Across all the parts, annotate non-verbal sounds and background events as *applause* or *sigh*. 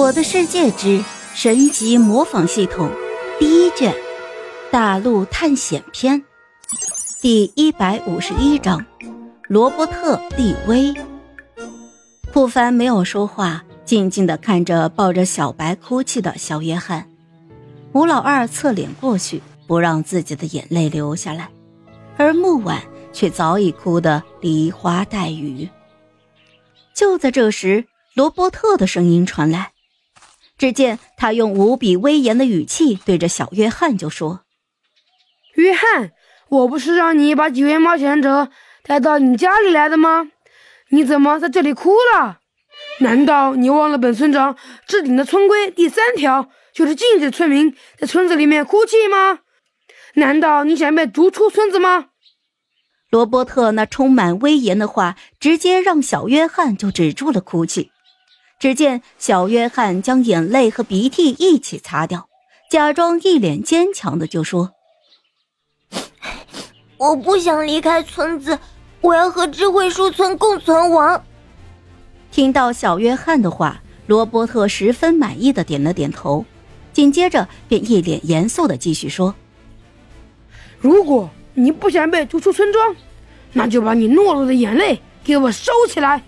我的世界之神级模仿系统第一卷大陆探险篇第一百五十一章罗伯特立威。不凡没有说话，静静的看着抱着小白哭泣的小约翰。吴老二侧脸过去，不让自己的眼泪流下来，而木婉却早已哭得梨花带雨。就在这时，罗伯特的声音传来。只见他用无比威严的语气对着小约翰就说：“约翰，我不是让你把几位冒险者带到你家里来的吗？你怎么在这里哭了？难道你忘了本村长制定的村规第三条就是禁止村民在村子里面哭泣吗？难道你想被逐出村子吗？”罗伯特那充满威严的话，直接让小约翰就止住了哭泣。只见小约翰将眼泪和鼻涕一起擦掉，假装一脸坚强的就说：“我不想离开村子，我要和智慧树村共存亡。”听到小约翰的话，罗伯特十分满意的点了点头，紧接着便一脸严肃的继续说：“如果你不想被逐出村庄，那就把你懦弱的眼泪给我收起来。”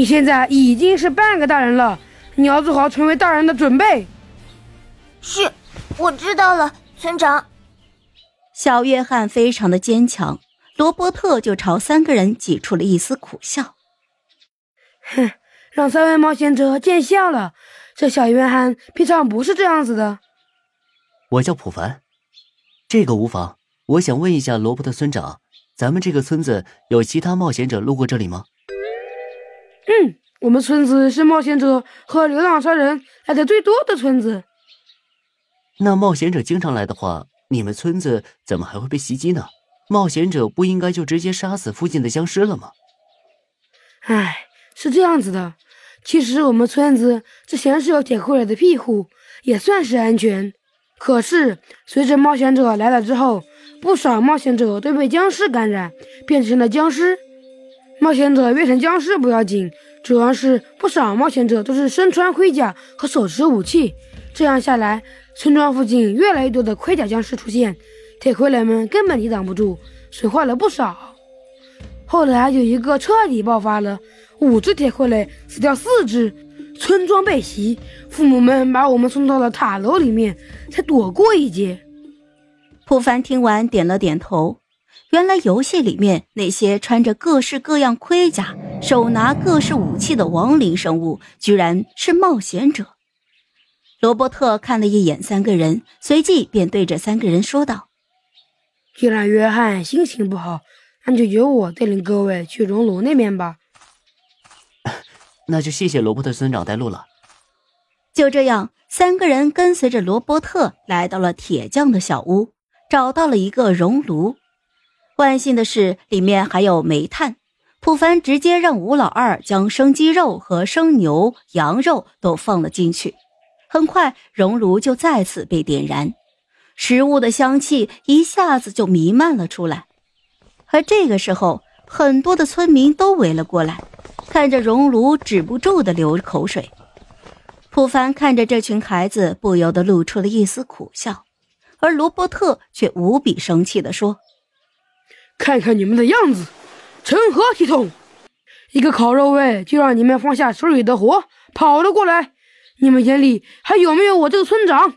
你现在已经是半个大人了，你要做好成为大人的准备。是，我知道了，村长。小约翰非常的坚强，罗伯特就朝三个人挤出了一丝苦笑。哼，让三位冒险者见笑了。这小约翰平常不是这样子的。我叫普凡，这个无妨。我想问一下罗伯特村长，咱们这个村子有其他冒险者路过这里吗？嗯，我们村子是冒险者和流浪商人来的最多的村子。那冒险者经常来的话，你们村子怎么还会被袭击呢？冒险者不应该就直接杀死附近的僵尸了吗？唉，是这样子的。其实我们村子之前是有铁傀儡的庇护，也算是安全。可是随着冒险者来了之后，不少冒险者都被僵尸感染，变成了僵尸。冒险者变成僵尸不要紧，主要是不少冒险者都是身穿盔甲和手持武器，这样下来，村庄附近越来越多的盔甲僵尸出现，铁傀儡们根本抵挡不住，损坏了不少。后来有一个彻底爆发了，五只铁傀儡死掉四只，村庄被袭，父母们把我们送到了塔楼里面，才躲过一劫。普凡听完点了点头。原来游戏里面那些穿着各式各样盔甲、手拿各式武器的亡灵生物，居然是冒险者。罗伯特看了一眼三个人，随即便对着三个人说道：“既然约翰心情不好，那就由我带领各位去熔炉那边吧。”那就谢谢罗伯特村长带路了。就这样，三个人跟随着罗伯特来到了铁匠的小屋，找到了一个熔炉。万幸的是，里面还有煤炭。普凡直接让吴老二将生鸡肉和生牛、羊肉都放了进去。很快，熔炉就再次被点燃，食物的香气一下子就弥漫了出来。而这个时候，很多的村民都围了过来，看着熔炉，止不住的流口水。普凡看着这群孩子，不由得露出了一丝苦笑，而罗伯特却无比生气地说。看看你们的样子，成何体统？一个烤肉味就让你们放下手里的活跑了过来？你们眼里还有没有我这个村长？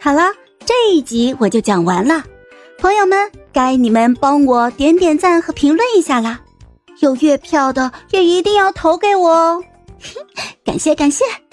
好了，这一集我就讲完了，朋友们，该你们帮我点点赞和评论一下啦！有月票的也一定要投给我哦，感 *laughs* 谢感谢。